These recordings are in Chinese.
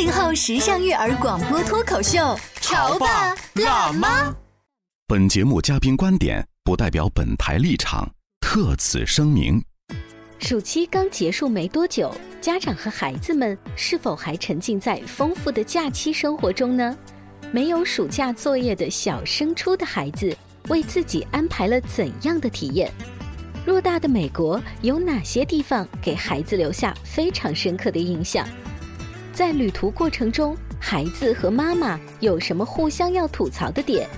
八零后时尚育儿广播脱口秀，潮爸辣妈。本节目嘉宾观点不代表本台立场，特此声明。暑期刚结束没多久，家长和孩子们是否还沉浸在丰富的假期生活中呢？没有暑假作业的小升初的孩子，为自己安排了怎样的体验？偌大的美国有哪些地方给孩子留下非常深刻的印象？在旅途过程中，孩子和妈妈有什么互相要吐槽的点？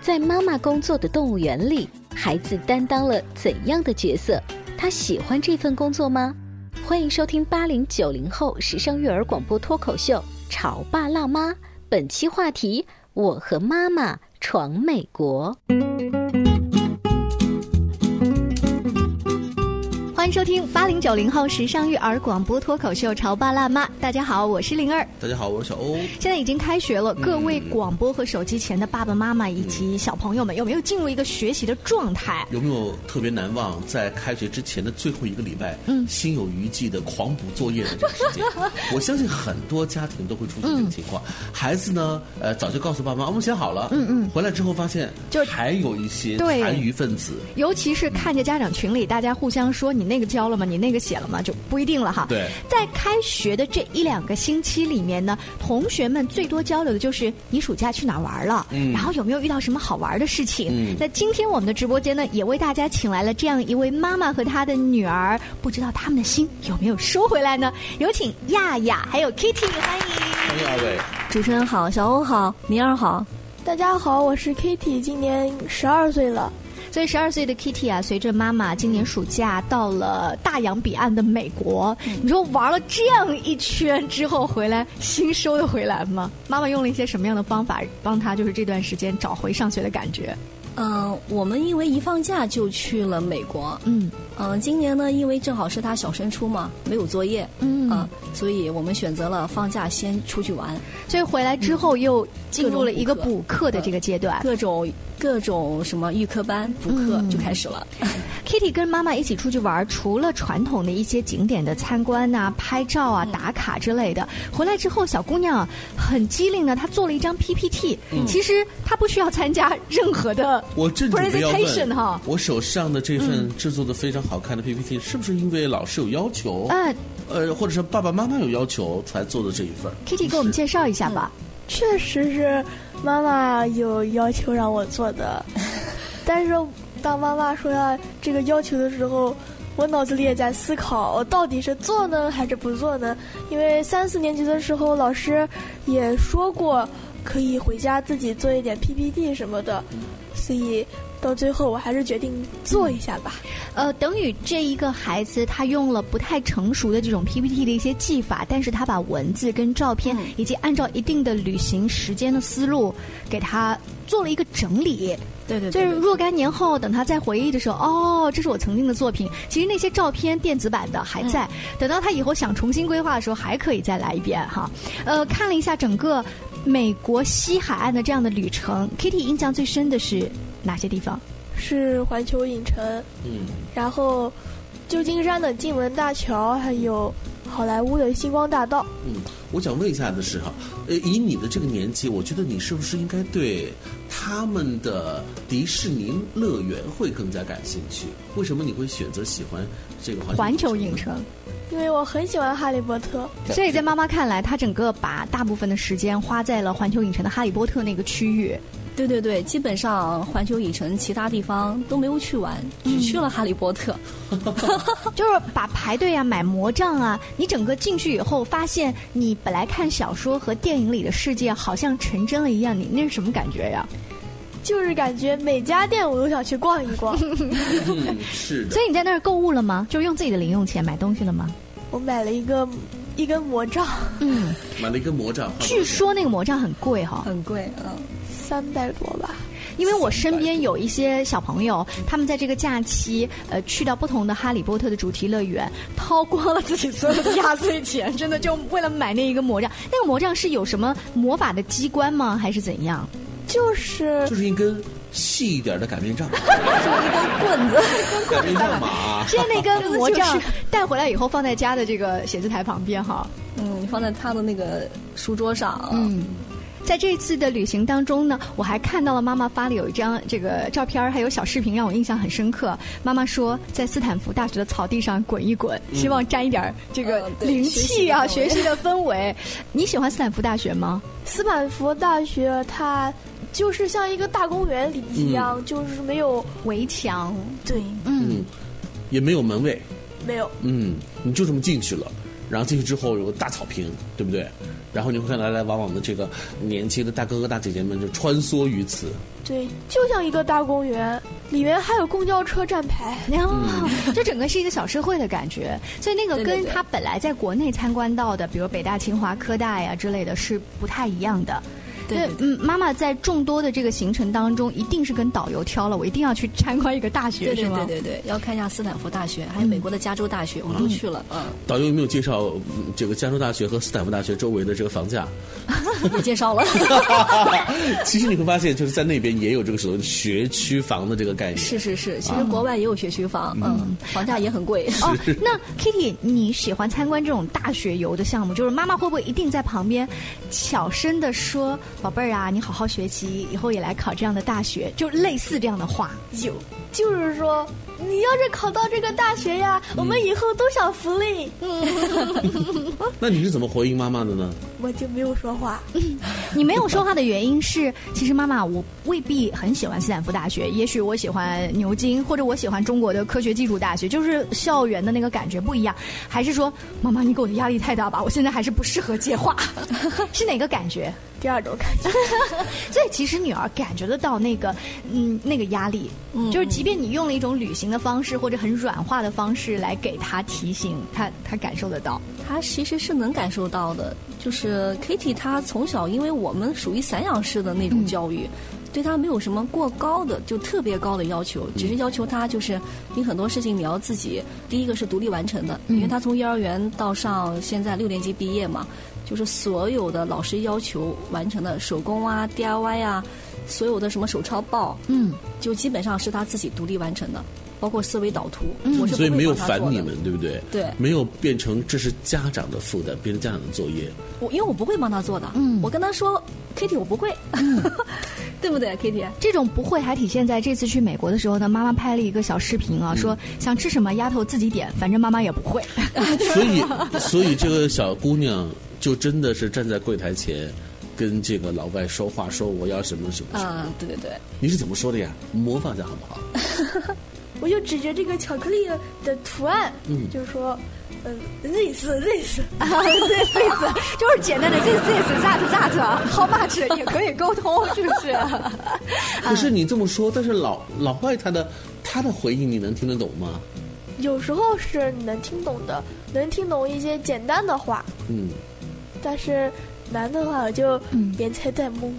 在妈妈工作的动物园里，孩子担当了怎样的角色？他喜欢这份工作吗？欢迎收听八零九零后时尚育儿广播脱口秀《潮爸辣妈》，本期话题：我和妈妈闯美国。欢迎收听八零九零后时尚育儿广播脱口秀《潮爸辣妈》。大家好，我是灵儿。大家好，我是小欧。现在已经开学了，各位广播和手机前的爸爸妈妈以及小朋友们，有没有进入一个学习的状态？有没有特别难忘在开学之前的最后一个礼拜，嗯，心有余悸的狂补作业的这个时间？我相信很多家庭都会出现这个情况。孩子呢，呃，早就告诉爸妈我们写好了，嗯嗯，回来之后发现就还有一些残余分子，尤其是看着家长群里大家互相说你那。那个交了吗？你那个写了吗？就不一定了哈。对，在开学的这一两个星期里面呢，同学们最多交流的就是你暑假去哪儿玩了，嗯，然后有没有遇到什么好玩的事情？嗯，那今天我们的直播间呢，也为大家请来了这样一位妈妈和她的女儿，不知道他们的心有没有收回来呢？有请亚亚还有 Kitty，欢迎，欢迎二位。主持人好，小欧好，明儿好，大家好，我是 Kitty，今年十二岁了。所以十二岁的 Kitty 啊，随着妈妈今年暑假到了大洋彼岸的美国，你说玩了这样一圈之后回来，心收得回来吗？妈妈用了一些什么样的方法帮他，就是这段时间找回上学的感觉？嗯，我们因为一放假就去了美国。嗯嗯，今年呢，因为正好是他小升初嘛，没有作业。嗯啊，所以我们选择了放假先出去玩。所以回来之后又进入了一个补课的这个阶段，各种。各种什么预科班补课就开始了。Kitty 跟妈妈一起出去玩，除了传统的一些景点的参观啊、拍照啊、打卡之类的，回来之后小姑娘很机灵的，她做了一张 PPT。其实她不需要参加任何的我 presentation 哈。我手上的这份制作的非常好看的 PPT，是不是因为老师有要求？呃，呃，或者是爸爸妈妈有要求才做的这一份？Kitty 给我们介绍一下吧。确实是。妈妈有要求让我做的，但是当妈妈说要这个要求的时候，我脑子里也在思考，我到底是做呢还是不做呢？因为三四年级的时候，老师也说过可以回家自己做一点 PPT 什么的，所以。到最后，我还是决定做一下吧。呃，等于这一个孩子，他用了不太成熟的这种 PPT 的一些技法，但是他把文字跟照片，以及按照一定的旅行时间的思路，给他做了一个整理。对对，就是若干年后，等他再回忆的时候，哦，这是我曾经的作品。其实那些照片电子版的还在，等到他以后想重新规划的时候，还可以再来一遍哈。呃，看了一下整个美国西海岸的这样的旅程，Kitty 印象最深的是。哪些地方？是环球影城，嗯，然后旧金山的金门大桥，还有好莱坞的星光大道。嗯，我想问一下的是哈，呃，以你的这个年纪，我觉得你是不是应该对他们的迪士尼乐园会更加感兴趣？为什么你会选择喜欢这个环球影城？因为我很喜欢哈利波特。所以在妈妈看来，她整个把大部分的时间花在了环球影城的哈利波特那个区域。对对对，基本上环球影城其他地方都没有去玩，只去了哈利波特。就是把排队啊、买魔杖啊，你整个进去以后，发现你本来看小说和电影里的世界好像成真了一样，你那是什么感觉呀？就是感觉每家店我都想去逛一逛。是的。所以你在那儿购物了吗？就用自己的零用钱买东西了吗？我买了一个一根魔杖。嗯，买了一根魔杖。据说那个魔杖很贵哈，很贵，嗯，三百多吧。因为我身边有一些小朋友，他们在这个假期，呃，去到不同的哈利波特的主题乐园，掏光了自己所有的压岁钱，真的就为了买那一个魔杖。那个魔杖是有什么魔法的机关吗？还是怎样？就是就是一根细一点的擀面杖，就是一根棍子，擀面杖嘛。现在那根魔杖带回来以后，放在家的这个写字台旁边哈。嗯，放在他的那个书桌上。嗯。在这次的旅行当中呢，我还看到了妈妈发了有一张这个照片还有小视频，让我印象很深刻。妈妈说，在斯坦福大学的草地上滚一滚，希望沾一点这个灵气啊，学习的氛围。你喜欢斯坦福大学吗？斯坦福大学它就是像一个大公园里一样，就是没有围墙，对，嗯，也没有门卫，没有，嗯，你就这么进去了。然后进去之后有个大草坪，对不对？然后你会看来来往往的这个年轻的大哥哥大姐姐们就穿梭于此。对，就像一个大公园，里面还有公交车站牌，哦，就整个是一个小社会的感觉。所以那个跟他本来在国内参观到的，比如北大、清华、科大呀之类的是不太一样的。对，嗯，妈妈在众多的这个行程当中，一定是跟导游挑了，我一定要去参观一个大学，是吗？对对对，要看一下斯坦福大学，还有美国的加州大学，我们都去了。嗯，导游有没有介绍这个加州大学和斯坦福大学周围的这个房价？也介绍了。其实你会发现，就是在那边也有这个所谓的学区房的这个概念。是是是，其实国外也有学区房，嗯，房价也很贵。哦，那 Kitty，你喜欢参观这种大学游的项目？就是妈妈会不会一定在旁边小声的说？宝贝儿啊，你好好学习，以后也来考这样的大学，就类似这样的话。有，就是说，你要是考到这个大学呀，我们以后都享福利。那你是怎么回应妈妈的呢？我就没有说话。你没有说话的原因是，其实妈妈，我未必很喜欢斯坦福大学，也许我喜欢牛津，或者我喜欢中国的科学技术大学，就是校园的那个感觉不一样。还是说，妈妈，你给我的压力太大吧？我现在还是不适合接话，是哪个感觉？第二种感觉，所以其实女儿感觉得到那个，嗯，那个压力，就是即便你用了一种旅行的方式或者很软化的方式来给他提醒，他他感受得到，他其实是能感受到的。就是 Kitty 他从小，因为我们属于散养式的那种教育，对他没有什么过高的就特别高的要求，只是要求他就是你很多事情你要自己，第一个是独立完成的，因为他从幼儿园到上现在六年级毕业嘛。就是所有的老师要求完成的手工啊、DIY 啊，所有的什么手抄报，嗯，就基本上是他自己独立完成的，包括思维导图，我是所以没有烦你们，对不对？对，没有变成这是家长的负担，变成家长的作业。我因为我不会帮他做的，嗯，我跟他说，Kitty 我不会，对不对，Kitty？这种不会还体现在这次去美国的时候呢，妈妈拍了一个小视频啊，说想吃什么丫头自己点，反正妈妈也不会。所以，所以这个小姑娘。就真的是站在柜台前，跟这个老外说话，说我要什么什么什么。啊，对对对。你是怎么说的呀？模仿一下好不好？我就指着这个巧克力的图案，嗯，就是说，嗯，this this 啊，this this，就是简单的 this this that that，how much 也可以沟通，是不是？可是你这么说，但是老老外他的他的回应你能听得懂吗？有时候是能听懂的，能听懂一些简单的话。嗯。但是难的话，我就连猜带蒙。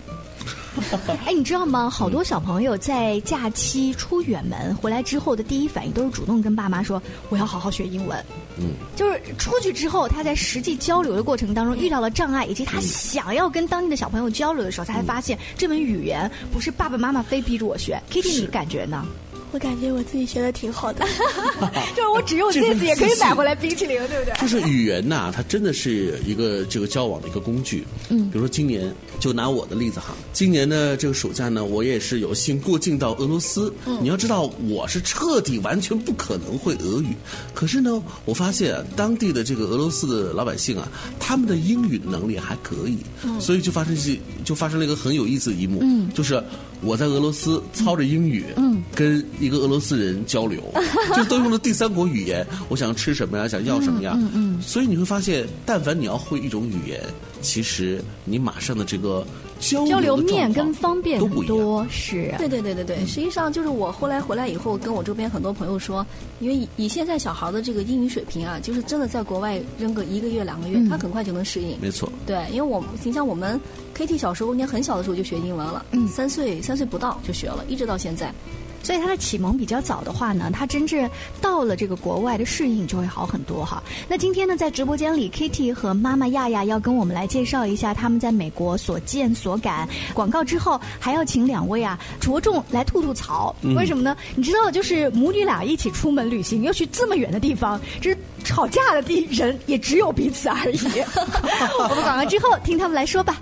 哎，你知道吗？好多小朋友在假期出远门回来之后的第一反应都是主动跟爸妈说：“我要好好学英文。”嗯，就是出去之后，他在实际交流的过程当中遇到了障碍，以及他想要跟当地的小朋友交流的时候，他才发现这门语言不是爸爸妈妈非逼着我学。Kitty，你感觉呢？我感觉我自己学的挺好的，就是我只用这次也可以买回来冰淇淋，对不对？就是语言呐，它真的是一个这个交往的一个工具。嗯，比如说今年，就拿我的例子哈，今年的这个暑假呢，我也是有幸过境到俄罗斯。嗯，你要知道，我是彻底完全不可能会俄语，可是呢，我发现当地的这个俄罗斯的老百姓啊，他们的英语能力还可以，嗯所以就发生是就发生了一个很有意思的一幕，嗯，就是我在俄罗斯操着英语，嗯，跟一个俄罗斯人交流，就都用了第三国语言。我想吃什么呀？想要什么呀？嗯嗯所以你会发现，但凡你要会一种语言，其实你马上的这个交交流面跟方便多，是。啊对对对对对，实际上就是我后来回来以后，跟我周边很多朋友说，因为以以现在小孩的这个英语水平啊，就是真的在国外扔个一个月两个月，嗯。他很快就能适应。没错，对，因为我们你像我们 Kitty 小时候，应该很小的时候就学英文了，嗯。三岁三岁不到就学了，一直到现在。所以他的启蒙比较早的话呢，他真正到了这个国外的适应就会好很多哈。那今天呢，在直播间里，Kitty 和妈妈亚亚要跟我们来介绍一下他们在美国所见所感。广告之后，还要请两位啊着重来吐吐槽，嗯为什么呢？你知道，就是母女俩一起出门旅行，又去这么远的地方，这是吵架的地人也只有彼此而已。我们广告之后听他们来说吧。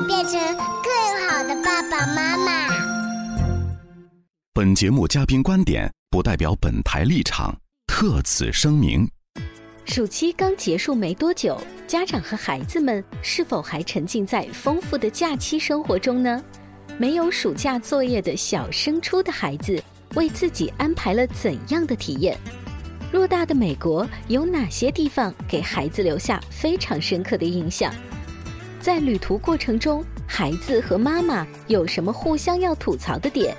变成更好的爸爸妈妈。本节目嘉宾观点不代表本台立场，特此声明。暑期刚结束没多久，家长和孩子们是否还沉浸在丰富的假期生活中呢？没有暑假作业的小升初的孩子，为自己安排了怎样的体验？偌大的美国有哪些地方给孩子留下非常深刻的印象？在旅途过程中，孩子和妈妈有什么互相要吐槽的点？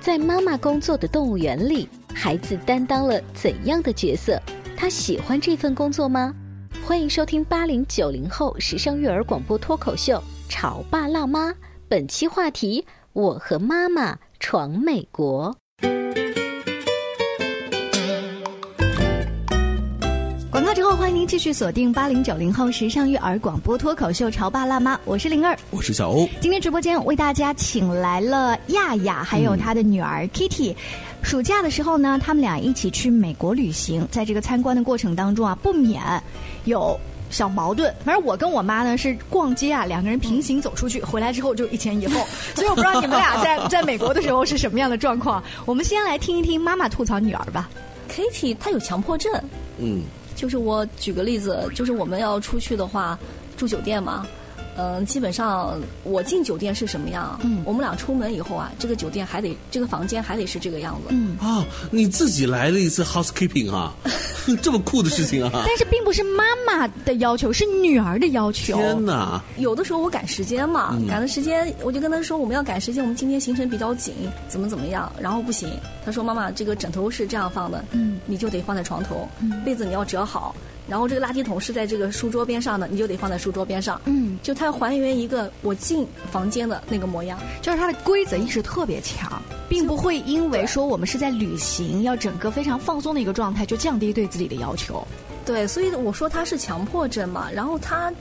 在妈妈工作的动物园里，孩子担当了怎样的角色？他喜欢这份工作吗？欢迎收听八零九零后时尚育儿广播脱口秀《潮爸辣妈》，本期话题：我和妈妈闯美国。后，欢迎您继续锁定八零九零后时尚育儿广播脱口秀《潮爸辣妈》，我是灵儿。我是小欧。今天直播间为大家请来了亚亚，还有她的女儿 Kitty。暑假的时候呢，他们俩一起去美国旅行，在这个参观的过程当中啊，不免有。小矛盾，反正我跟我妈呢是逛街啊，两个人平行走出去，回来之后就一前一后，所以我不知道你们俩在在美国的时候是什么样的状况。我们先来听一听妈妈吐槽女儿吧。Kitty 她有强迫症，嗯，就是我举个例子，就是我们要出去的话，住酒店嘛，嗯、基本上我进酒店是什么样，嗯。我们俩出门以后啊，这个酒店还得这个房间还得是这个样子，嗯。啊，你自己来了一次 housekeeping 啊，这么酷的事情啊！但是并不是妈妈的要求，是女儿的要求。天哪！有的时候我赶时间嘛，嗯。赶的时间，我就跟他说我们要赶时间，我们今天行程比较紧，怎么怎么样，然后不行，他说妈妈这个枕头是这样放的，嗯，你就得放在床头，嗯。被子你要折好，然后这个垃圾桶是在这个书桌边上的，你就得放在书桌边上，嗯，就它还原一个我进房间的那个模样，就是它的规则意识特别强，并不会因为说我们是在旅行，要整个非常放松的一个状态，就降低对自己的要求。对，所以我说他是强迫症嘛，然后他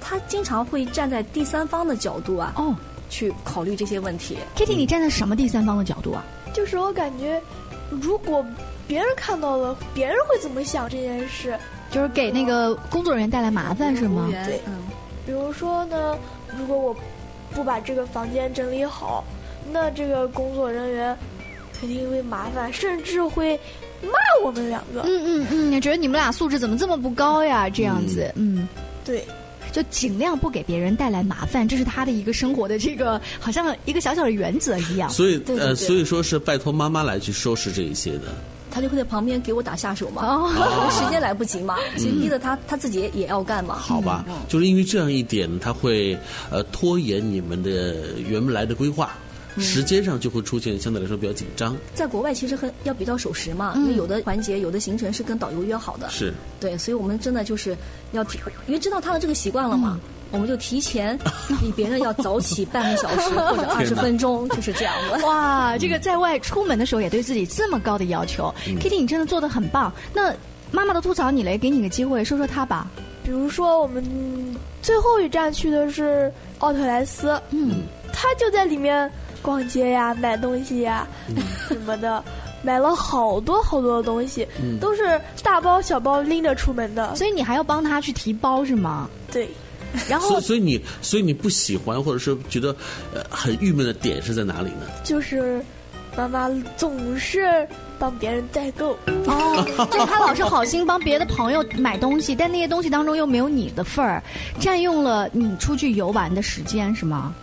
他经常会站在第三方的角度啊，哦，去考虑这些问题。Kitty，你站在什么第三方的角度啊？就是我感觉，如果别人看到了，别人会怎么想这件事？就是给那个工作人员带来麻烦是吗？对，嗯，比如说呢，如果我不把这个房间整理好，那这个工作人员肯定会麻烦，甚至会骂我们两个。嗯嗯嗯，觉得你们俩素质怎么这么不高呀？这样子，嗯，对。就尽量不给别人带来麻烦，这是他的一个生活的这个，好像一个小小的原则一样。所以对对对呃，所以说是拜托妈妈来去收拾这一些的。他就会在旁边给我打下手嘛，哦时间来不及嘛，所以逼得他他自己也要干嘛。好吧，就是因为这样一点，他会呃拖延你们的原来的规划。时间上就会出现相对来说比较紧张。在国外其实很要比较守时嘛，嗯因为有的环节、有的行程是跟导游约好的。是对，所以我们真的就是要提，因为知道他的这个习惯了嘛。嗯我们就提前比别人要早起半个小时 或者二十分钟，就是这样的。哇，这个在外出门的时候也对自己这么高的要求、嗯 k i t t y 你真的做的很棒。那妈妈的吐槽你来，给你个机会说说她吧。比如说我们最后一站去的是奥特莱斯，嗯，他就在里面逛街呀、买东西呀、什么的。买了好多好多的东西，嗯都是大包小包拎着出门的。所以你还要帮他去提包是吗？对。然所以所以你所以你不喜欢或者是觉得呃很郁闷的点是在哪里呢？就是妈妈总是帮别人代购，哦，就是她老是好心帮别的朋友买东西，但那些东西当中又没有你的份儿，占用了你出去游玩的时间是吗？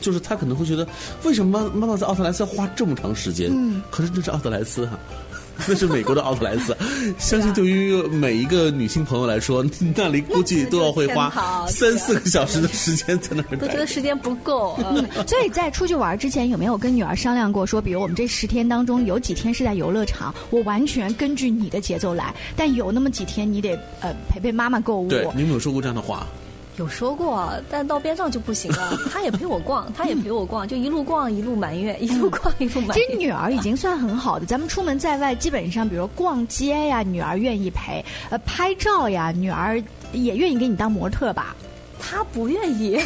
就是他可能会觉得，为什么妈妈妈在奥特莱斯要花这么长时间？嗯可是这是奥特莱斯哈、那是美国的奥特莱斯，相信对于每一个女性朋友来说，那里估计都要会花三四个小时的时间在那儿待都觉得。时间不够。嗯所以在出去玩之前，有没有跟女儿商量过说，比如我们这十天当中有几天是在游乐场，我完全根据你的节奏来，但有那么几天你得呃陪陪妈妈购物。对，你有没有说过这样的话？有说过，但到边上就不行了。他也陪我逛，他也陪我逛，就一路逛一路埋怨，一路逛一路埋怨。其实女儿已经算很好的，咱们出门在外，基本上比如逛街呀，女儿愿意陪；呃，拍照呀，女儿也愿意给你当模特吧。他不愿意。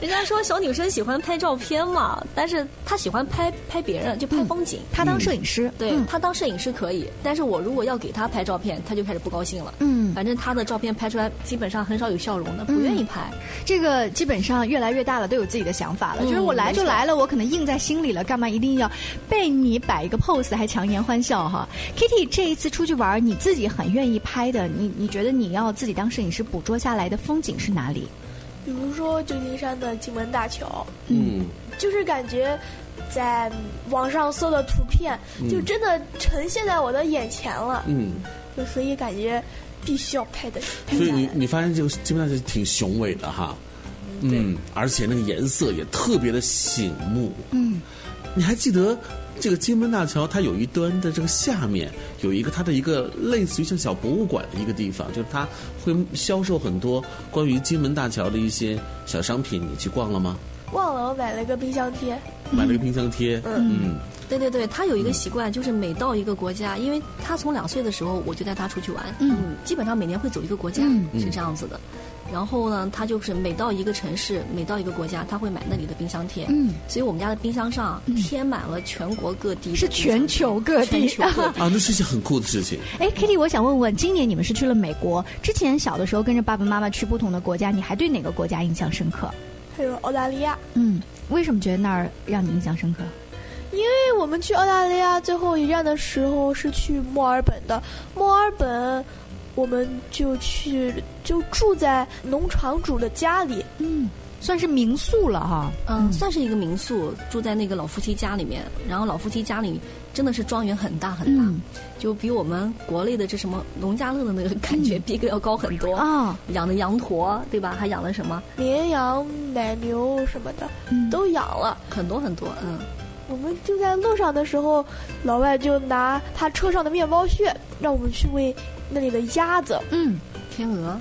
人家说小女生喜欢拍照片嘛，但是她喜欢拍拍别人，就拍风景。她当摄影师，对嗯她当摄影师可以，但是我如果要给她拍照片，她就开始不高兴了。嗯反正她的照片拍出来基本上很少有笑容的，不愿意拍。这个基本上越来越大了，都有自己的想法了。嗯就是我来就来了，我可能印在心里了，干嘛一定要被你摆一个 pose 还强颜欢笑哈？Kitty 这一次出去玩，你自己很愿意拍的，你你觉得你要自己当摄影师捕捉下来的风景是哪里？比如说旧金山的金门大桥，嗯，就是感觉在网上搜的图片，嗯就真的呈现在我的眼前了。嗯，就所以感觉必须要拍的。拍所以你你发现这个基本上是挺雄伟的哈，嗯，而且那个颜色也特别的醒目。嗯，你还记得这个金门大桥，它有一端的这个下面有一个它的一个类似于像小博物馆的一个地方，就是它会销售很多关于金门大桥的一些小商品，你去逛了吗？忘了我买了个冰箱贴，买了个冰箱贴，嗯。对对对，他有一个习惯，就是每到一个国家，因为他从两岁的时候我就带他出去玩，嗯基本上每年会走一个国家，嗯。是这样子的。然后呢，他就是每到一个城市，每到一个国家，他会买那里的冰箱贴。嗯，所以我们家的冰箱上贴满了全国各地是全球各地。全球各地 啊，那是一件很酷的事情。哎，Kitty，我想问问，今年你们是去了美国？之前小的时候跟着爸爸妈妈去不同的国家，你还对哪个国家印象深刻？还有澳大利亚。嗯，为什么觉得那儿让你印象深刻？因为我们去澳大利亚最后一站的时候是去墨尔本的，墨尔本，我们就去就住在农场主的家里，嗯，算是民宿了哈。嗯，算是一个民宿，住在那个老夫妻家里面。然后老夫妻家里真的是庄园很大很大，嗯就比我们国内的这什么农家乐的那个感觉，逼格要高很多啊。养的羊驼对吧？还养了什么绵羊、奶牛什么的、嗯都养了。很多很多，嗯。我们就在路上的时候，老外就拿他车上的面包屑让我们去喂那里的鸭子。嗯，天鹅。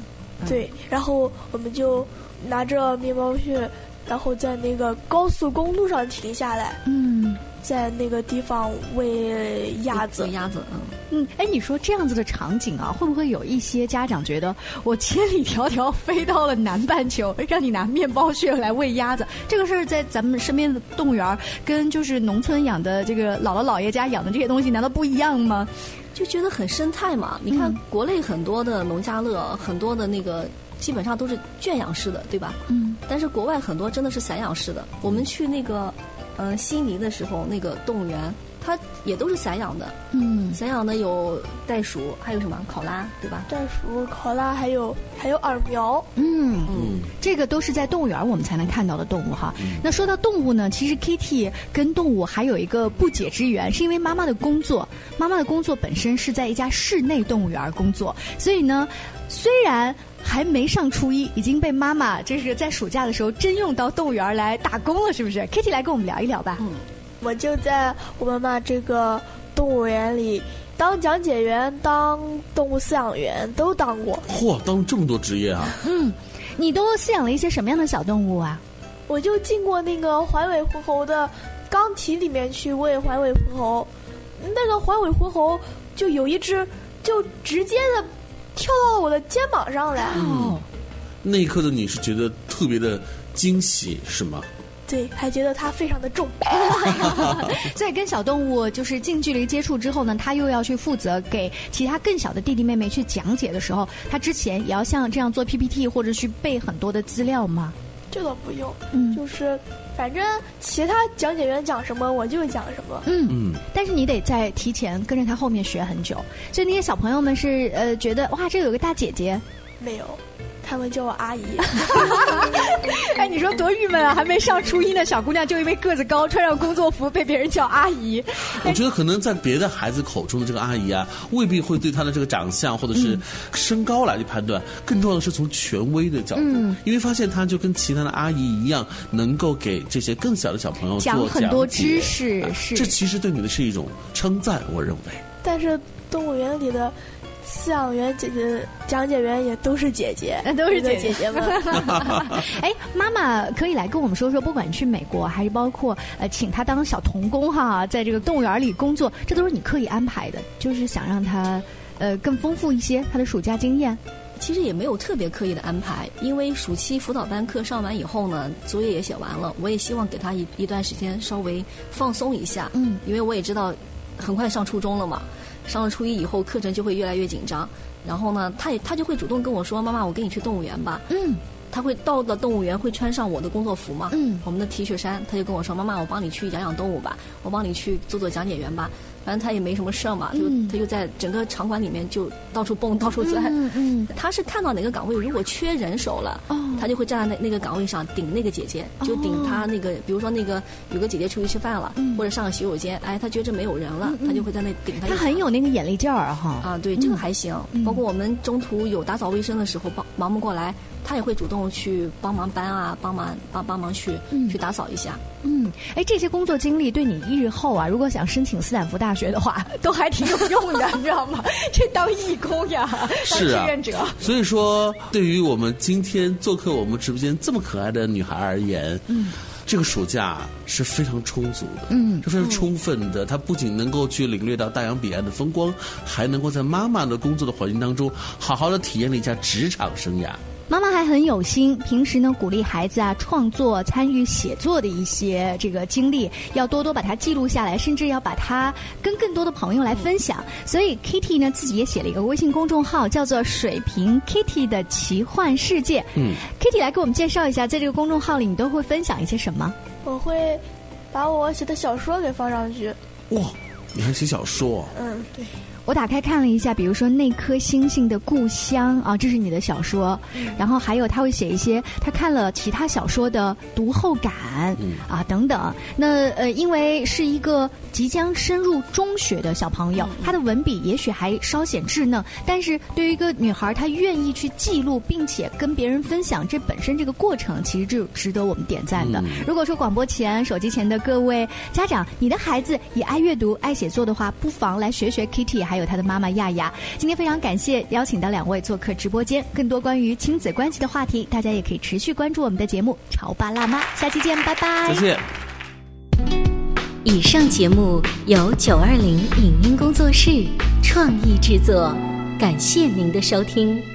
对，然后我们就拿着面包屑，然后在那个高速公路上停下来。嗯，在那个地方喂鸭子。喂鸭子，嗯。嗯，哎，你说这样子的场景啊，会不会有一些家长觉得我千里迢迢飞到了南半球，让你拿面包屑来喂鸭子？这个事儿在咱们身边的动物园，跟就是农村养的这个姥姥姥爷家养的这些东西，难道不一样吗？就觉得很生态嘛。你看国内很多的农家乐，很多的那个基本上都是圈养式的，对吧？嗯。但是国外很多真的是散养式的。我们去那个，呃，悉尼的时候，那个动物园。它也都是散养的，嗯，散养的有袋鼠，还有什么考拉，对吧？袋鼠、考拉，还有还有耳苗，嗯嗯，这个都是在动物园我们才能看到的动物哈。嗯、那说到动物呢，其实 Kitty 跟动物还有一个不解之缘，是因为妈妈的工作，妈妈的工作本身是在一家室内动物园工作，所以呢，虽然。还没上初一，已经被妈妈这是在暑假的时候真用到动物园来打工了，是不是？Kitty 来跟我们聊一聊吧。嗯，我就在我们妈这个动物园里当讲解员、当动物饲养员都当过。嚯，当这么多职业啊！嗯，你都饲养了一些什么样的小动物啊？我就进过那个环尾狐猴的缸体里面去喂环尾狐猴，那个环尾狐猴就有一只就直接的跳到我的肩膀上来。嗯，那一刻的你是觉得特别的惊喜是吗？对，还觉得它非常的重。所以跟小动物就是近距离接触之后呢，他又要去负责给其他更小的弟弟妹妹去讲解的时候，他之前也要像这样做 PPT 或者去背很多的资料吗？这倒不用，嗯，就是反正其他讲解员讲什么我就讲什么，嗯嗯。但是你得在提前跟着他后面学很久，所以那些小朋友们是呃觉得哇，这有个大姐姐，没有。他们叫我阿姨，哎，你说多郁闷啊！还没上初一呢，小姑娘就因为个子高，穿上工作服被别人叫阿姨。我觉得可能在别的孩子口中的这个阿姨啊，未必会对她的这个长相或者是身高来去判断，更重要的是从权威的角度，因为发现她就跟其他的阿姨一样，能够给这些更小的小朋友讲很多知识。是，这其实对你的是一种称赞，我认为。但是动物园里的。饲养员姐姐、讲解员也都是姐姐，都是姐姐们。哎，妈妈可以来跟我们说说，不管去美国还是包括呃，请他当小童工哈，在这个动物园里工作，这都是你刻意安排的，就是想让他呃更丰富一些他的暑假经验。其实也没有特别刻意的安排，因为暑期辅导班课上完以后呢，作业也写完了，我也希望给他一一段时间稍微放松一下。嗯，因为我也知道很快上初中了嘛。上了初一以后，课程就会越来越紧张。然后呢，他也他就会主动跟我说：“妈妈，我跟你去动物园吧。”嗯，他会到了动物园会穿上我的工作服嘛？嗯，我们的 T 恤衫，他就跟我说：“妈妈，我帮你去养养动物吧，我帮你去做做讲解员吧。”反正他也没什么事儿嘛，就他就在整个场馆里面就到处蹦、到处钻。嗯嗯，他是看到哪个岗位如果缺人手了，他就会站在那那个岗位上顶那个姐姐，就顶他那个，比如说那个有个姐姐出去吃饭了，或者上个洗手间，哎，他觉着没有人了，他就会在那顶他。他很有那个眼力劲儿哈。啊，对，这个还行。包括我们中途有打扫卫生的时候，帮忙不过来，他也会主动去帮忙搬啊，帮忙帮帮忙去去打扫一下。嗯，哎，这些工作经历对你日后啊，如果想申请斯坦福大学的话，都还挺有用的，你知道吗？这当义工呀，当志愿者。所以说，对于我们今天做客我们直播间这么可爱的女孩而言，嗯，这个暑假是非常充足的，嗯，是非常充分的。她不仅能够去领略到大洋彼岸的风光，还能够在妈妈的工作的环境当中，好好的体验了一下职场生涯。妈妈还很有心，平时呢鼓励孩子啊创作、参与写作的一些这个经历，要多多把它记录下来，甚至要把它跟更多的朋友来分享。所以 Kitty 呢自己也写了一个微信公众号，叫做“水瓶 Kitty 的奇幻世界”。嗯，Kitty 来给我们介绍一下，在这个公众号里你都会分享一些什么？我会把我写的小说给放上去。哇，你还写小说？嗯，对。我打开看了一下，比如说那颗星星的故乡啊，这是你的小说。然后还有他会写一些他看了其他小说的读后感啊等等。那呃，因为是一个即将深入中学的小朋友，他的文笔也许还稍显稚嫩，但是对于一个女孩，她愿意去记录并且跟别人分享，这本身这个过程其实就值得我们点赞的。如果说广播前、手机前的各位家长，你的孩子也爱阅读、爱写作的话，不妨来学学 Kitty。还有他的妈妈亚亚，今天非常感谢邀请到两位做客直播间。更多关于亲子关系的话题，大家也可以持续关注我们的节目《潮爸辣妈》。下期见，拜拜。再见。以上节目由九二零影音工作室创意制作，感谢您的收听。